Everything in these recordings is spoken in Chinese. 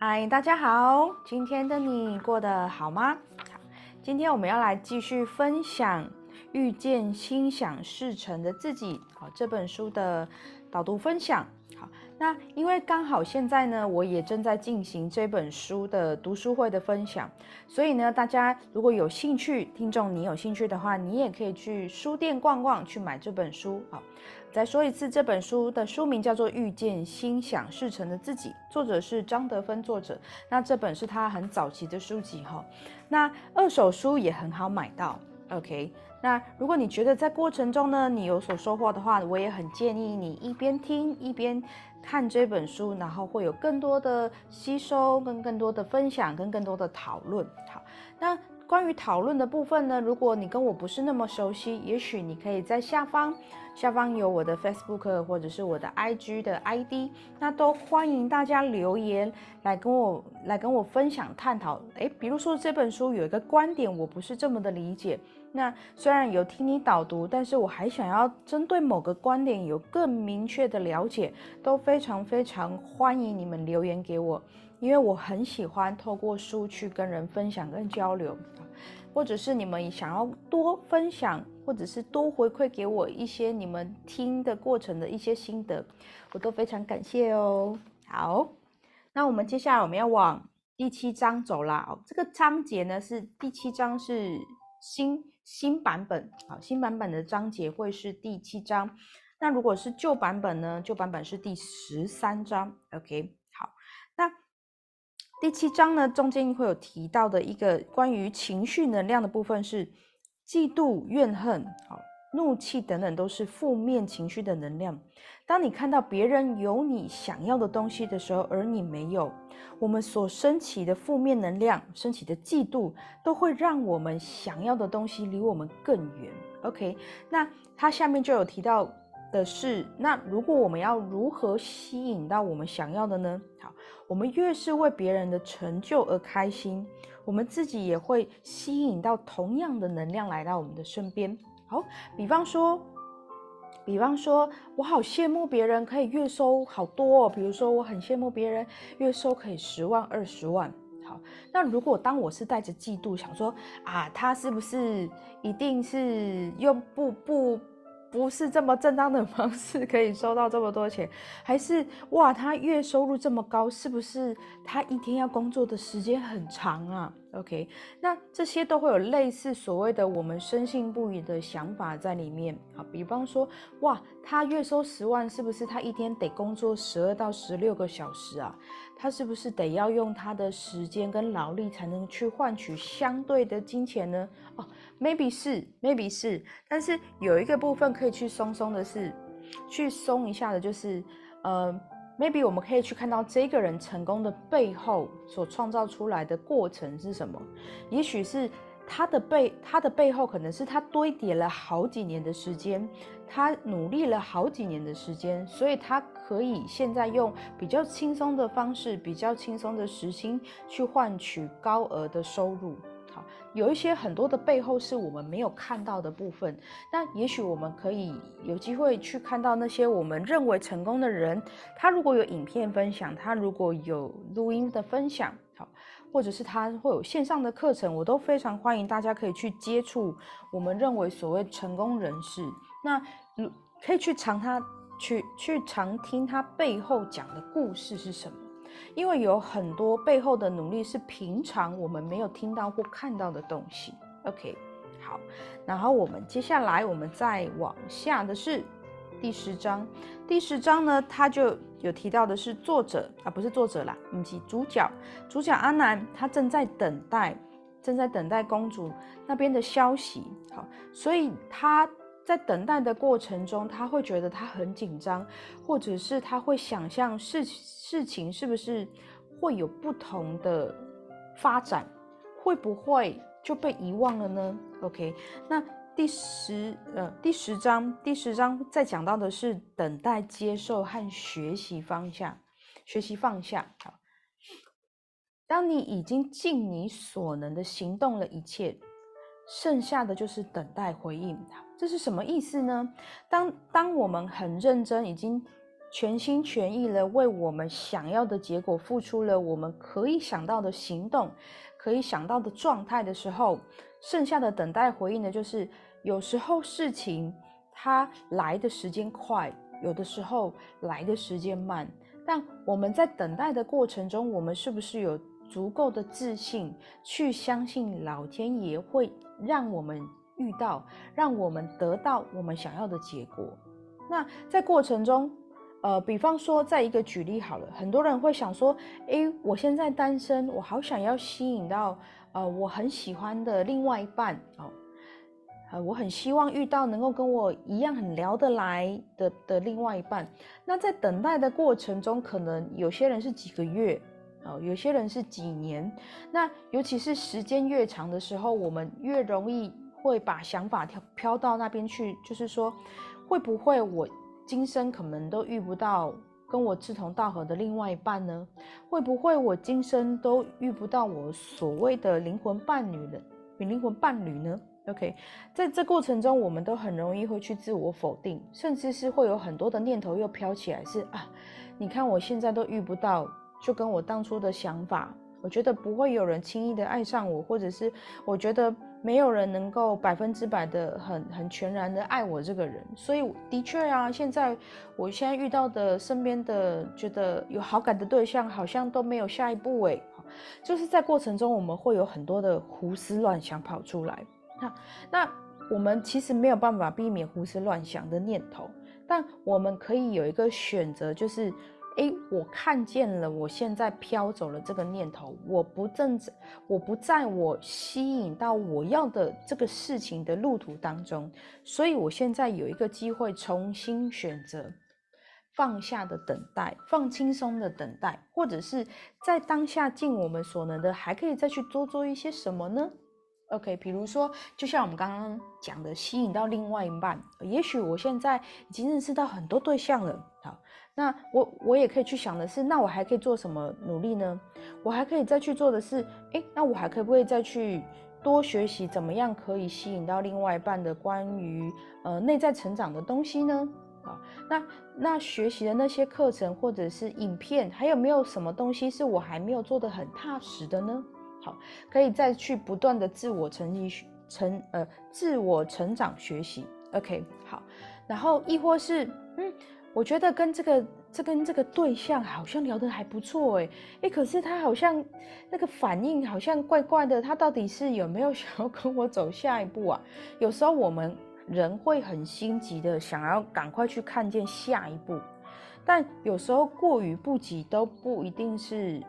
嗨，大家好，今天的你过得好吗？今天我们要来继续分享《遇见心想事成的自己》好这本书的导读分享。那因为刚好现在呢，我也正在进行这本书的读书会的分享，所以呢，大家如果有兴趣，听众你有兴趣的话，你也可以去书店逛逛，去买这本书。好，再说一次，这本书的书名叫做《遇见心想事成的自己》，作者是张德芬作者。那这本是他很早期的书籍哈，那二手书也很好买到。OK。那如果你觉得在过程中呢，你有所收获的话，我也很建议你一边听一边看这本书，然后会有更多的吸收，跟更多的分享，跟更多的讨论。好，那关于讨论的部分呢，如果你跟我不是那么熟悉，也许你可以在下方，下方有我的 Facebook 或者是我的 IG 的 ID，那都欢迎大家留言来跟我来跟我分享探讨。诶，比如说这本书有一个观点我不是这么的理解。那虽然有听你导读，但是我还想要针对某个观点有更明确的了解，都非常非常欢迎你们留言给我，因为我很喜欢透过书去跟人分享跟交流，或者是你们想要多分享，或者是多回馈给我一些你们听的过程的一些心得，我都非常感谢哦。好，那我们接下来我们要往第七章走啦。这个章节呢是第七章是新。新版本好，新版本的章节会是第七章。那如果是旧版本呢？旧版本是第十三章。OK，好。那第七章呢，中间会有提到的一个关于情绪能量的部分是嫉妒、怨恨、好怒气等等，都是负面情绪的能量。当你看到别人有你想要的东西的时候，而你没有，我们所升起的负面能量、升起的嫉妒，都会让我们想要的东西离我们更远。OK，那它下面就有提到的是，那如果我们要如何吸引到我们想要的呢？好，我们越是为别人的成就而开心，我们自己也会吸引到同样的能量来到我们的身边。好，比方说。比方说，我好羡慕别人可以月收好多哦。比如说，我很羡慕别人月收可以十万、二十万。好，那如果当我是带着嫉妒，想说啊，他是不是一定是用不不不是这么正当的方式可以收到这么多钱，还是哇，他月收入这么高，是不是他一天要工作的时间很长啊？OK，那这些都会有类似所谓的我们深信不疑的想法在里面啊，比方说，哇，他月收十万，是不是他一天得工作十二到十六个小时啊？他是不是得要用他的时间跟劳力才能去换取相对的金钱呢？哦，maybe 是，maybe 是，但是有一个部分可以去松松的是，去松一下的，就是，呃。Maybe 我们可以去看到这个人成功的背后所创造出来的过程是什么？也许是他的背，他的背后可能是他堆叠了好几年的时间，他努力了好几年的时间，所以他可以现在用比较轻松的方式，比较轻松的时薪去换取高额的收入。有一些很多的背后是我们没有看到的部分，那也许我们可以有机会去看到那些我们认为成功的人，他如果有影片分享，他如果有录音的分享，好，或者是他会有线上的课程，我都非常欢迎大家可以去接触我们认为所谓成功人士，那可以去尝他去去常听他背后讲的故事是什么。因为有很多背后的努力是平常我们没有听到或看到的东西。OK，好，然后我们接下来我们再往下的是第十章。第十章呢，他就有提到的是作者啊，不是作者啦，以及主角。主角阿南他正在等待，正在等待公主那边的消息。好，所以他。在等待的过程中，他会觉得他很紧张，或者是他会想象事事情是不是会有不同的发展，会不会就被遗忘了呢？OK，那第十呃第十章第十章在讲到的是等待、接受和学习方向，学习放下。好，当你已经尽你所能的行动了一切，剩下的就是等待回应。这是什么意思呢？当当我们很认真，已经全心全意的为我们想要的结果付出了我们可以想到的行动，可以想到的状态的时候，剩下的等待回应的，就是有时候事情它来的时间快，有的时候来的时间慢。但我们在等待的过程中，我们是不是有足够的自信去相信老天爷会让我们遇到，让我们得到我们想要的结果？那在过程中，呃，比方说，在一个举例好了，很多人会想说，诶，我现在单身，我好想要吸引到，呃，我很喜欢的另外一半哦，呃，我很希望遇到能够跟我一样很聊得来的的另外一半。那在等待的过程中，可能有些人是几个月，哦，有些人是几年。那尤其是时间越长的时候，我们越容易会把想法飘飘到那边去，就是说，会不会我？今生可能都遇不到跟我志同道合的另外一半呢？会不会我今生都遇不到我所谓的灵魂伴侣的灵魂伴侣呢？OK，在这过程中，我们都很容易会去自我否定，甚至是会有很多的念头又飘起来，是啊，你看我现在都遇不到，就跟我当初的想法，我觉得不会有人轻易的爱上我，或者是我觉得。没有人能够百分之百的很很全然的爱我这个人，所以的确啊，现在我现在遇到的身边的觉得有好感的对象，好像都没有下一步哎，就是在过程中我们会有很多的胡思乱想跑出来。那那我们其实没有办法避免胡思乱想的念头，但我们可以有一个选择，就是。哎，我看见了，我现在飘走了这个念头，我不正，我不在我吸引到我要的这个事情的路途当中，所以我现在有一个机会重新选择放下的等待，放轻松的等待，或者是在当下尽我们所能的，还可以再去多做一些什么呢？OK，比如说，就像我们刚刚讲的，吸引到另外一半，也许我现在已经认识到很多对象了，好。那我我也可以去想的是，那我还可以做什么努力呢？我还可以再去做的是，诶，那我还可不可以再去多学习怎么样可以吸引到另外一半的关于呃内在成长的东西呢？好，那那学习的那些课程或者是影片，还有没有什么东西是我还没有做的很踏实的呢？好，可以再去不断的自我成绩成呃自我成长学习。OK，好，然后亦或是嗯。我觉得跟这个这跟这个对象好像聊得还不错哎哎，可是他好像那个反应好像怪怪的，他到底是有没有 想要跟我走下一步啊？有时候我们人会很心急的想要赶快去看见下一步，但有时候过于不急都不一定是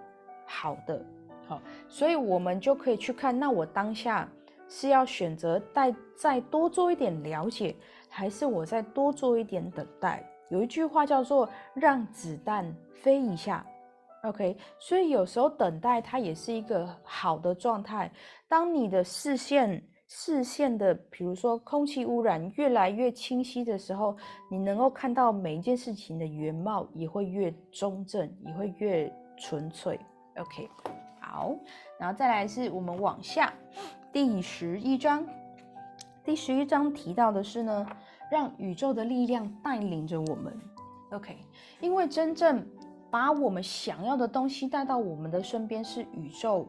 好的。好，所以我们就可以去看，那我当下是要选择再再多做一点了解，还是我再多做一点等待？有一句话叫做“让子弹飞一下 ”，OK，所以有时候等待它也是一个好的状态。当你的视线视线的，比如说空气污染越来越清晰的时候，你能够看到每一件事情的原貌也会越中正，也会越纯粹。OK，好，然后再来是我们往下第十一章，第十一章提到的是呢。让宇宙的力量带领着我们，OK。因为真正把我们想要的东西带到我们的身边，是宇宙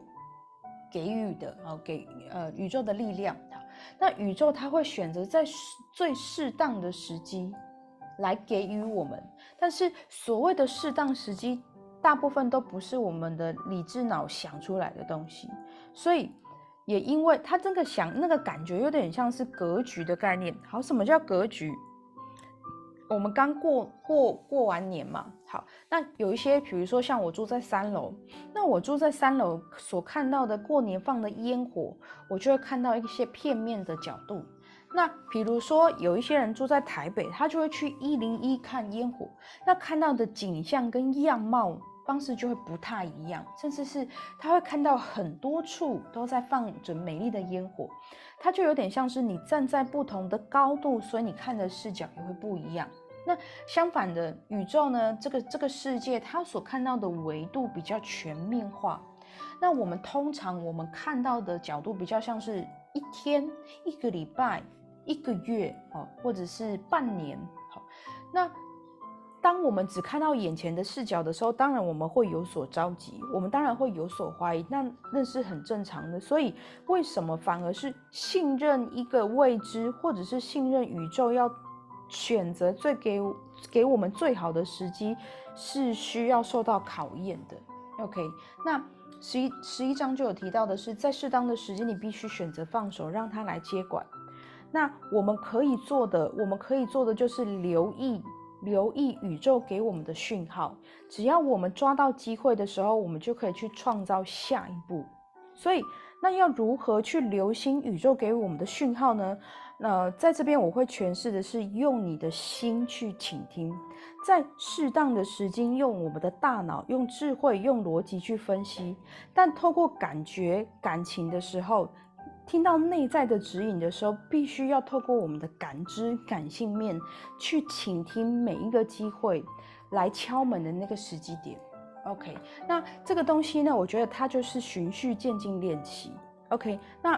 给予的啊，给呃宇宙的力量。那宇宙它会选择在最适当的时机来给予我们，但是所谓的适当时机，大部分都不是我们的理智脑想出来的东西，所以。也因为他真的想那个感觉有点像是格局的概念。好，什么叫格局？我们刚过过过完年嘛。好，那有一些，比如说像我住在三楼，那我住在三楼所看到的过年放的烟火，我就会看到一些片面的角度。那比如说有一些人住在台北，他就会去一零一看烟火，那看到的景象跟样貌。方式就会不太一样，甚至是他会看到很多处都在放着美丽的烟火，它就有点像是你站在不同的高度，所以你看的视角也会不一样。那相反的，宇宙呢？这个这个世界它所看到的维度比较全面化，那我们通常我们看到的角度比较像是一天、一个礼拜、一个月，哦，或者是半年，好，那。当我们只看到眼前的视角的时候，当然我们会有所着急，我们当然会有所怀疑，那那是很正常的。所以，为什么反而是信任一个未知，或者是信任宇宙要选择最给给我们最好的时机，是需要受到考验的？OK，那十一十一章就有提到的是，在适当的时间，你必须选择放手，让他来接管。那我们可以做的，我们可以做的就是留意。留意宇宙给我们的讯号，只要我们抓到机会的时候，我们就可以去创造下一步。所以，那要如何去留心宇宙给我们的讯号呢？那在这边我会诠释的是，用你的心去倾听，在适当的时间，用我们的大脑、用智慧、用逻辑去分析，但透过感觉、感情的时候。听到内在的指引的时候，必须要透过我们的感知、感性面去倾听每一个机会来敲门的那个时机点。OK，那这个东西呢，我觉得它就是循序渐进练习。OK，那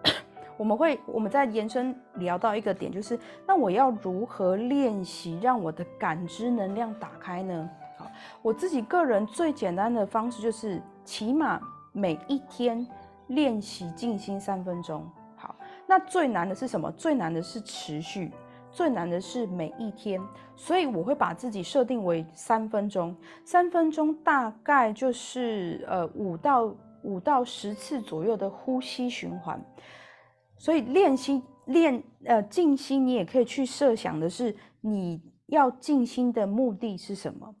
我们会我们在延伸聊到一个点，就是那我要如何练习让我的感知能量打开呢？好，我自己个人最简单的方式就是，起码每一天。练习静心三分钟，好。那最难的是什么？最难的是持续，最难的是每一天。所以我会把自己设定为三分钟，三分钟大概就是呃五到五到十次左右的呼吸循环。所以练习练呃静心，你也可以去设想的是你要静心的目的是什么？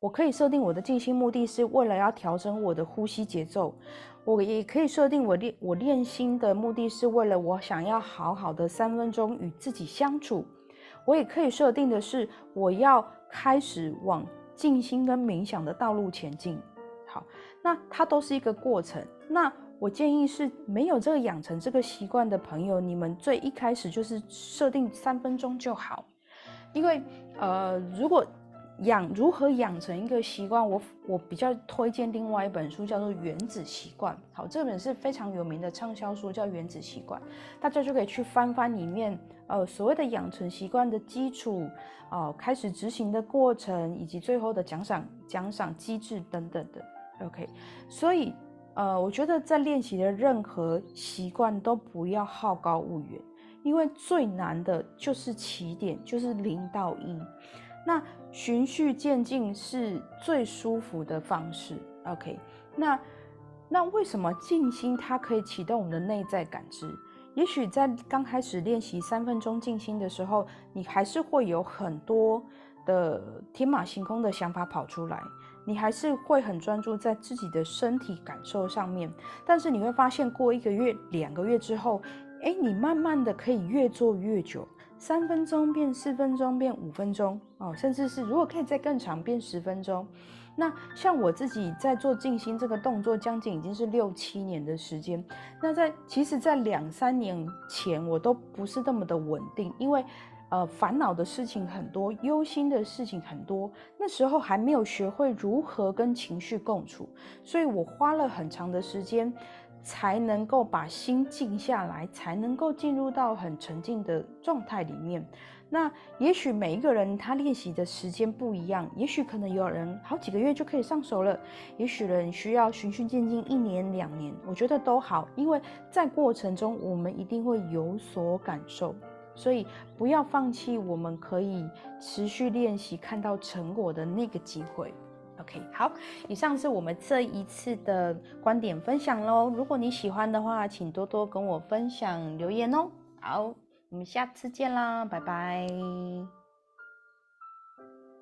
我可以设定我的静心目的是为了要调整我的呼吸节奏。我也可以设定我练我练心的目的是为了我想要好好的三分钟与自己相处。我也可以设定的是我要开始往静心跟冥想的道路前进。好，那它都是一个过程。那我建议是没有这个养成这个习惯的朋友，你们最一开始就是设定三分钟就好，因为呃如果。养如何养成一个习惯？我我比较推荐另外一本书，叫做《原子习惯》。好，这本是非常有名的畅销书，叫《原子习惯》，大家就可以去翻翻里面，呃，所谓的养成习惯的基础，哦，开始执行的过程，以及最后的奖赏奖赏机制等等的。OK，所以呃，我觉得在练习的任何习惯都不要好高骛远，因为最难的就是起点，就是零到一。那循序渐进是最舒服的方式。OK，那那为什么静心它可以启动我们的内在感知？也许在刚开始练习三分钟静心的时候，你还是会有很多的天马行空的想法跑出来，你还是会很专注在自己的身体感受上面。但是你会发现，过一个月、两个月之后，哎，你慢慢的可以越做越久。三分钟变四分钟变五分钟哦，甚至是如果可以再更长变十分钟。那像我自己在做静心这个动作，将近已经是六七年的时间。那在其实，在两三年前我都不是那么的稳定，因为呃烦恼的事情很多，忧心的事情很多，那时候还没有学会如何跟情绪共处，所以我花了很长的时间。才能够把心静下来，才能够进入到很沉静的状态里面。那也许每一个人他练习的时间不一样，也许可能有人好几个月就可以上手了，也许人需要循序渐进，一年两年，我觉得都好，因为在过程中我们一定会有所感受，所以不要放弃我们可以持续练习看到成果的那个机会。OK，好，以上是我们这一次的观点分享喽。如果你喜欢的话，请多多跟我分享留言哦。好，我们下次见啦，拜拜。